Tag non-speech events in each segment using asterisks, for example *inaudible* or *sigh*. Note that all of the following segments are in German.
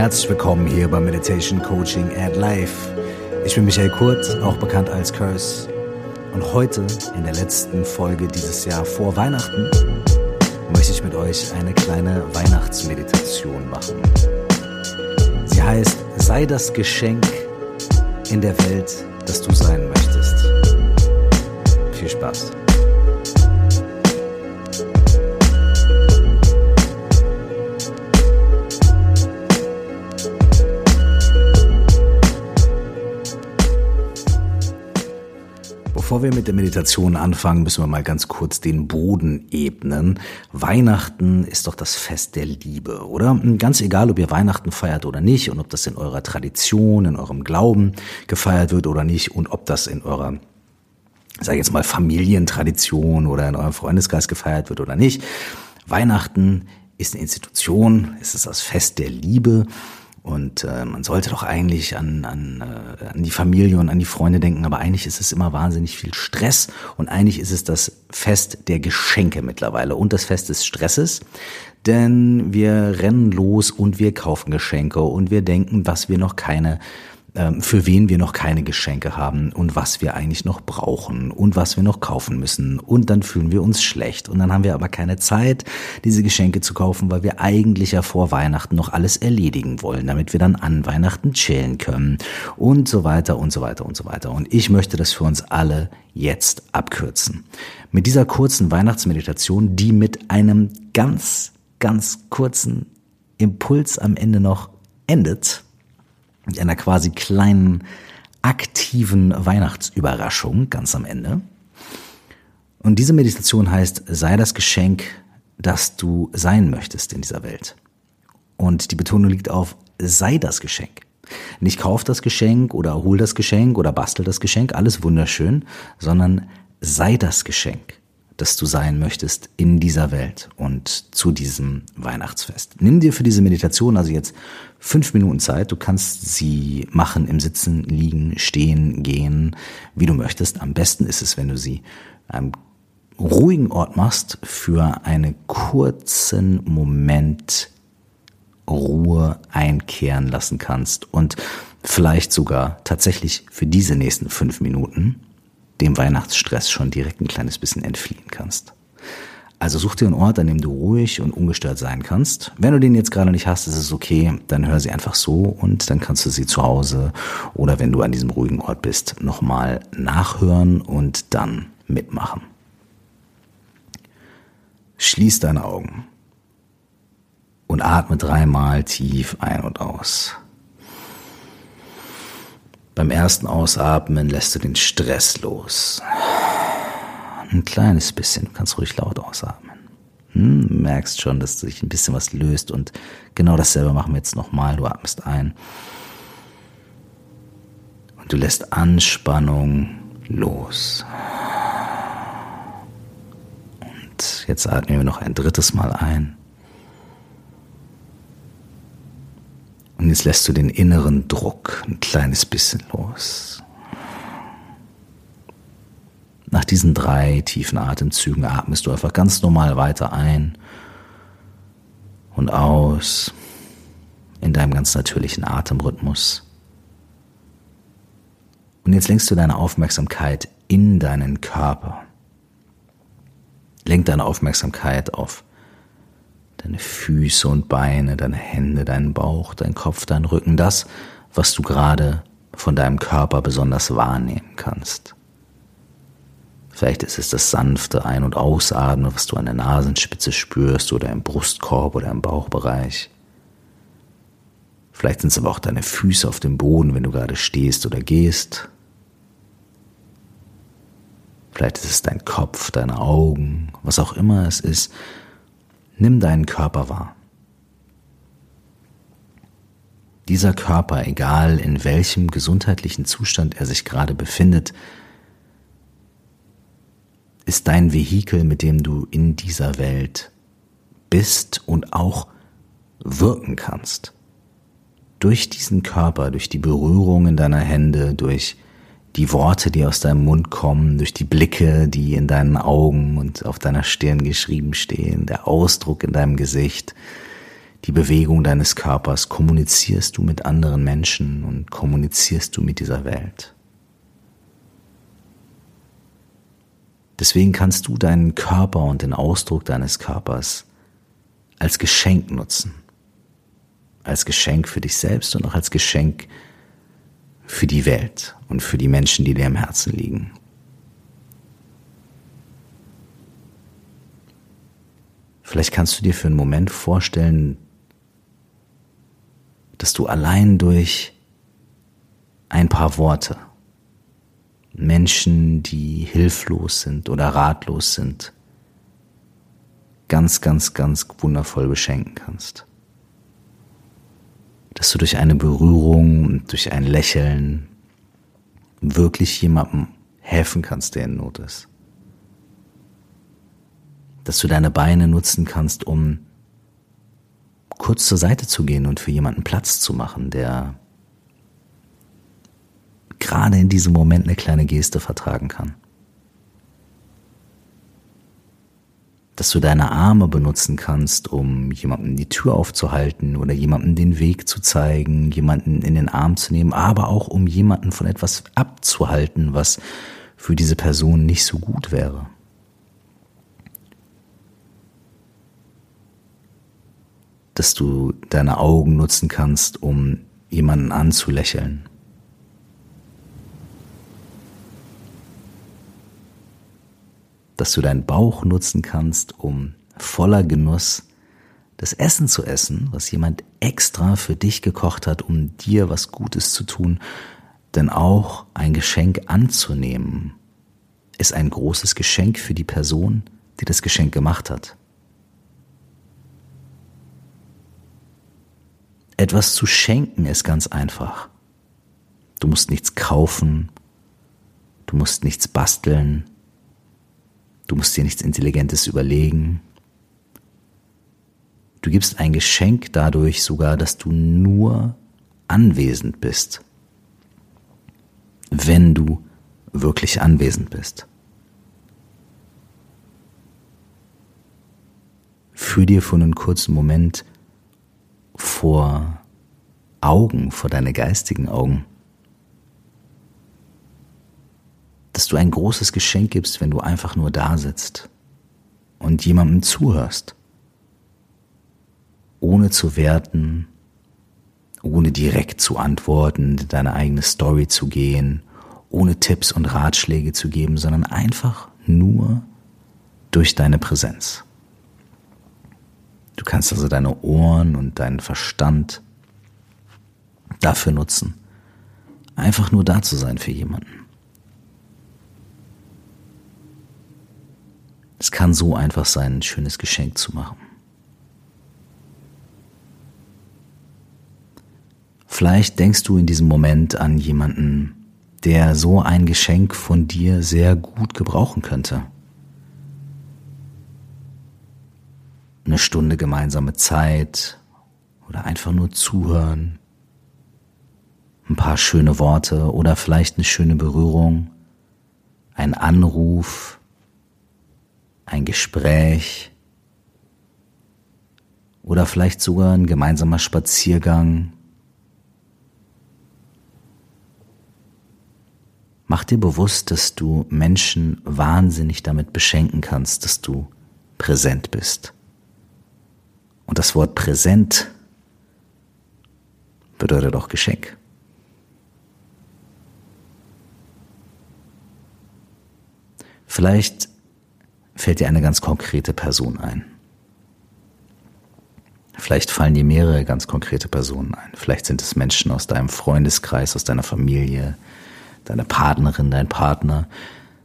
Herzlich willkommen hier bei Meditation Coaching at Life. Ich bin Michael Kurt, auch bekannt als Curse. Und heute, in der letzten Folge dieses Jahr vor Weihnachten, möchte ich mit euch eine kleine Weihnachtsmeditation machen. Sie heißt, sei das Geschenk in der Welt, das du sein möchtest. Viel Spaß. Bevor wir mit der Meditation anfangen, müssen wir mal ganz kurz den Boden ebnen. Weihnachten ist doch das Fest der Liebe, oder? Ganz egal, ob ihr Weihnachten feiert oder nicht und ob das in eurer Tradition, in eurem Glauben gefeiert wird oder nicht und ob das in eurer sag ich jetzt mal Familientradition oder in eurem Freundeskreis gefeiert wird oder nicht. Weihnachten ist eine Institution, es ist das Fest der Liebe und äh, man sollte doch eigentlich an, an, äh, an die Familie und an die Freunde denken, aber eigentlich ist es immer wahnsinnig viel Stress und eigentlich ist es das Fest der Geschenke mittlerweile und das Fest des Stresses. Denn wir rennen los und wir kaufen Geschenke und wir denken, was wir noch keine für wen wir noch keine Geschenke haben und was wir eigentlich noch brauchen und was wir noch kaufen müssen. Und dann fühlen wir uns schlecht. Und dann haben wir aber keine Zeit, diese Geschenke zu kaufen, weil wir eigentlich ja vor Weihnachten noch alles erledigen wollen, damit wir dann an Weihnachten chillen können und so weiter und so weiter und so weiter. Und ich möchte das für uns alle jetzt abkürzen. Mit dieser kurzen Weihnachtsmeditation, die mit einem ganz, ganz kurzen Impuls am Ende noch endet, mit einer quasi kleinen aktiven Weihnachtsüberraschung ganz am Ende. Und diese Meditation heißt, sei das Geschenk, das du sein möchtest in dieser Welt. Und die Betonung liegt auf, sei das Geschenk. Nicht kauf das Geschenk oder hol das Geschenk oder bastel das Geschenk, alles wunderschön, sondern sei das Geschenk das du sein möchtest in dieser Welt und zu diesem Weihnachtsfest. Nimm dir für diese Meditation also jetzt fünf Minuten Zeit. Du kannst sie machen im Sitzen, liegen, stehen, gehen, wie du möchtest. Am besten ist es, wenn du sie einem ruhigen Ort machst für einen kurzen Moment Ruhe einkehren lassen kannst und vielleicht sogar tatsächlich für diese nächsten fünf Minuten dem Weihnachtsstress schon direkt ein kleines bisschen entfliehen kannst. Also such dir einen Ort, an dem du ruhig und ungestört sein kannst. Wenn du den jetzt gerade nicht hast, ist es okay, dann hör sie einfach so und dann kannst du sie zu Hause oder wenn du an diesem ruhigen Ort bist, nochmal nachhören und dann mitmachen. Schließ deine Augen und atme dreimal tief ein und aus. Beim ersten Ausatmen lässt du den Stress los. Ein kleines bisschen, du kannst ruhig laut ausatmen. Hm, merkst schon, dass sich ein bisschen was löst und genau dasselbe machen wir jetzt nochmal. Du atmest ein und du lässt Anspannung los. Und jetzt atmen wir noch ein drittes Mal ein. Und jetzt lässt du den inneren Druck ein kleines bisschen los. Nach diesen drei tiefen Atemzügen atmest du einfach ganz normal weiter ein und aus in deinem ganz natürlichen Atemrhythmus. Und jetzt lenkst du deine Aufmerksamkeit in deinen Körper. Lenk deine Aufmerksamkeit auf deine Füße und Beine, deine Hände, deinen Bauch, dein Kopf, dein Rücken, das, was du gerade von deinem Körper besonders wahrnehmen kannst. Vielleicht ist es das sanfte Ein- und Ausatmen, was du an der Nasenspitze spürst oder im Brustkorb oder im Bauchbereich. Vielleicht sind es aber auch deine Füße auf dem Boden, wenn du gerade stehst oder gehst. Vielleicht ist es dein Kopf, deine Augen, was auch immer es ist, Nimm deinen Körper wahr. Dieser Körper, egal in welchem gesundheitlichen Zustand er sich gerade befindet, ist dein Vehikel, mit dem du in dieser Welt bist und auch wirken kannst. Durch diesen Körper, durch die Berührungen deiner Hände, durch die Worte, die aus deinem Mund kommen, durch die Blicke, die in deinen Augen und auf deiner Stirn geschrieben stehen, der Ausdruck in deinem Gesicht, die Bewegung deines Körpers kommunizierst du mit anderen Menschen und kommunizierst du mit dieser Welt. Deswegen kannst du deinen Körper und den Ausdruck deines Körpers als Geschenk nutzen. Als Geschenk für dich selbst und auch als Geschenk für die Welt und für die Menschen, die dir im Herzen liegen. Vielleicht kannst du dir für einen Moment vorstellen, dass du allein durch ein paar Worte Menschen, die hilflos sind oder ratlos sind, ganz, ganz, ganz wundervoll beschenken kannst. Dass du durch eine Berührung und durch ein Lächeln wirklich jemandem helfen kannst, der in Not ist. Dass du deine Beine nutzen kannst, um kurz zur Seite zu gehen und für jemanden Platz zu machen, der gerade in diesem Moment eine kleine Geste vertragen kann. Dass du deine Arme benutzen kannst, um jemandem die Tür aufzuhalten oder jemandem den Weg zu zeigen, jemanden in den Arm zu nehmen, aber auch um jemanden von etwas abzuhalten, was für diese Person nicht so gut wäre. dass du deine Augen nutzen kannst, um jemanden anzulächeln. Dass du deinen Bauch nutzen kannst, um voller Genuss das Essen zu essen, was jemand extra für dich gekocht hat, um dir was Gutes zu tun, denn auch ein Geschenk anzunehmen, ist ein großes Geschenk für die Person, die das Geschenk gemacht hat. Etwas zu schenken ist ganz einfach. Du musst nichts kaufen, du musst nichts basteln, du musst dir nichts Intelligentes überlegen. Du gibst ein Geschenk dadurch sogar, dass du nur anwesend bist, wenn du wirklich anwesend bist. Führ dir für einen kurzen Moment vor Augen, vor deine geistigen Augen. Dass du ein großes Geschenk gibst, wenn du einfach nur da sitzt und jemandem zuhörst, ohne zu werten, ohne direkt zu antworten, deine eigene Story zu gehen, ohne Tipps und Ratschläge zu geben, sondern einfach nur durch deine Präsenz. Du kannst also deine Ohren und deinen Verstand dafür nutzen, einfach nur da zu sein für jemanden. Es kann so einfach sein, ein schönes Geschenk zu machen. Vielleicht denkst du in diesem Moment an jemanden, der so ein Geschenk von dir sehr gut gebrauchen könnte. eine Stunde gemeinsame Zeit oder einfach nur zuhören, ein paar schöne Worte oder vielleicht eine schöne Berührung, ein Anruf, ein Gespräch oder vielleicht sogar ein gemeinsamer Spaziergang. Mach dir bewusst, dass du Menschen wahnsinnig damit beschenken kannst, dass du präsent bist. Und das Wort präsent bedeutet auch Geschenk. Vielleicht fällt dir eine ganz konkrete Person ein. Vielleicht fallen dir mehrere ganz konkrete Personen ein. Vielleicht sind es Menschen aus deinem Freundeskreis, aus deiner Familie, deine Partnerin, dein Partner.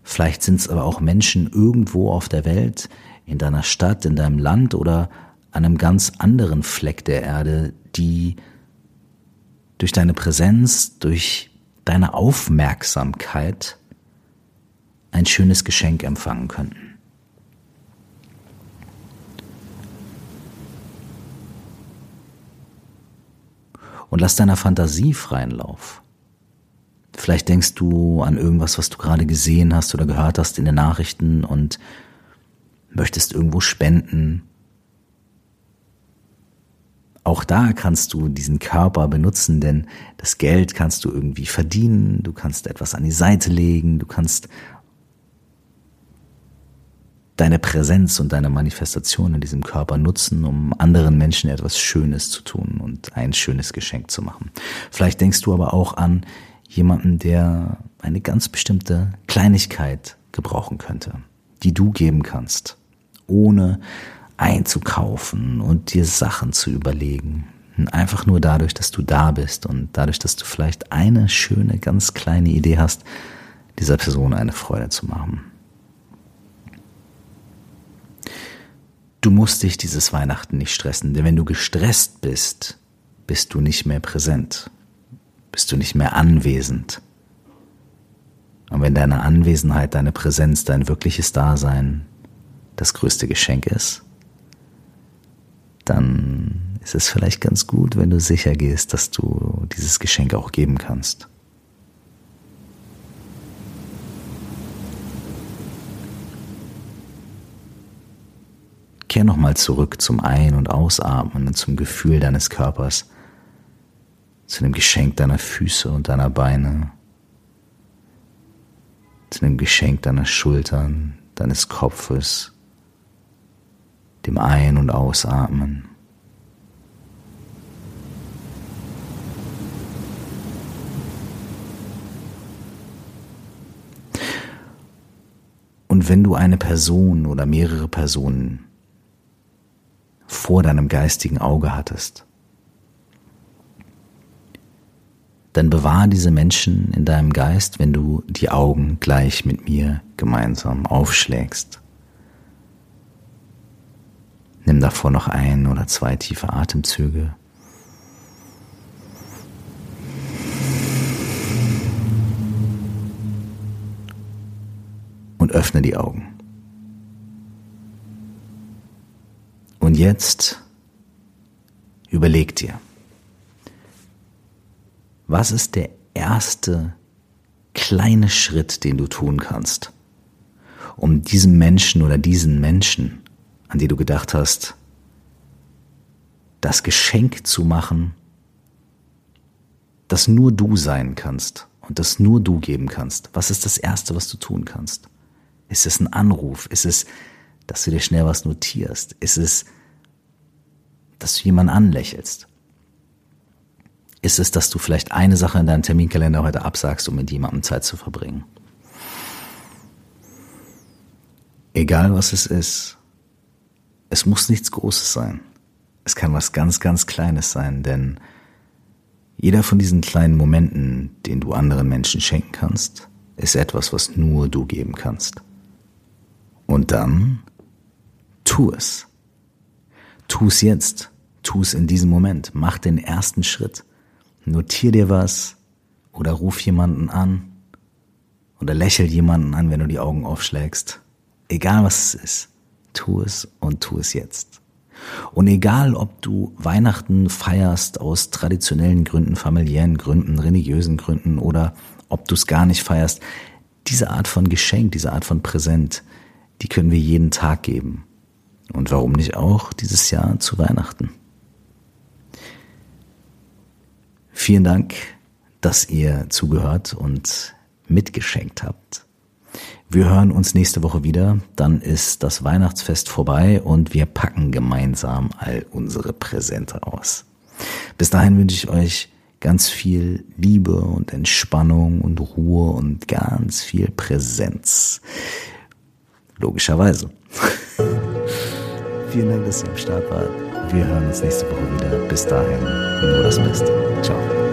Vielleicht sind es aber auch Menschen irgendwo auf der Welt, in deiner Stadt, in deinem Land oder an einem ganz anderen Fleck der Erde, die durch deine Präsenz, durch deine Aufmerksamkeit ein schönes Geschenk empfangen könnten. Und lass deiner Fantasie freien Lauf. Vielleicht denkst du an irgendwas, was du gerade gesehen hast oder gehört hast in den Nachrichten und möchtest irgendwo spenden Auch da kannst du diesen Körper benutzen, denn das Geld kannst du irgendwie verdienen, du kannst etwas an die Seite legen, du kannst deine Präsenz und deine Manifestation in diesem Körper nutzen, um anderen Menschen etwas Schönes zu tun und ein schönes Geschenk zu machen. Vielleicht denkst du aber auch an jemanden, der eine ganz bestimmte Kleinigkeit gebrauchen könnte, die du geben kannst, ohne einzukaufen und dir Sachen zu überlegen. Einfach nur dadurch, dass du da bist und dadurch, dass du vielleicht eine schöne, ganz kleine Idee hast, dieser Person eine Freude zu machen. Du musst dich dieses Weihnachten nicht stressen, denn wenn du gestresst bist, bist du nicht mehr präsent, bist du nicht mehr anwesend. Und wenn deine Anwesenheit, deine Präsenz, dein wirkliches Dasein das größte Geschenk ist, dann ist es vielleicht ganz gut, wenn du sicher gehst, dass du dieses Geschenk auch geben kannst. Kehr nochmal zurück zum Ein- und Ausatmen und zum Gefühl deines Körpers, zu dem Geschenk deiner Füße und deiner Beine, zu dem Geschenk deiner Schultern, deines Kopfes, dem Ein- und Ausatmen. Und wenn du eine Person oder mehrere Personen vor deinem geistigen Auge hattest, dann bewahr diese Menschen in deinem Geist, wenn du die Augen gleich mit mir gemeinsam aufschlägst. Nimm davor noch ein oder zwei tiefe Atemzüge. Und öffne die Augen. Und jetzt überleg dir, was ist der erste kleine Schritt, den du tun kannst, um diesem Menschen oder diesen Menschen an die du gedacht hast, das Geschenk zu machen, das nur du sein kannst und das nur du geben kannst. Was ist das Erste, was du tun kannst? Ist es ein Anruf? Ist es, dass du dir schnell was notierst? Ist es, dass du jemanden anlächelst? Ist es, dass du vielleicht eine Sache in deinem Terminkalender heute absagst, um mit jemandem Zeit zu verbringen? Egal was es ist, es muss nichts Großes sein. Es kann was ganz, ganz Kleines sein, denn jeder von diesen kleinen Momenten, den du anderen Menschen schenken kannst, ist etwas, was nur du geben kannst. Und dann tu es. Tu es jetzt. Tu es in diesem Moment. Mach den ersten Schritt. Notier dir was oder ruf jemanden an oder lächel jemanden an, wenn du die Augen aufschlägst. Egal was es ist tu es und tu es jetzt. Und egal, ob du Weihnachten feierst aus traditionellen Gründen, familiären Gründen, religiösen Gründen oder ob du es gar nicht feierst, diese Art von Geschenk, diese Art von Präsent, die können wir jeden Tag geben. Und warum nicht auch dieses Jahr zu Weihnachten? Vielen Dank, dass ihr zugehört und mitgeschenkt habt. Wir hören uns nächste Woche wieder. Dann ist das Weihnachtsfest vorbei und wir packen gemeinsam all unsere Präsente aus. Bis dahin wünsche ich euch ganz viel Liebe und Entspannung und Ruhe und ganz viel Präsenz. Logischerweise. *laughs* Vielen Dank, dass ihr am Start wart. Wir hören uns nächste Woche wieder. Bis dahin, nur das Beste. Ciao.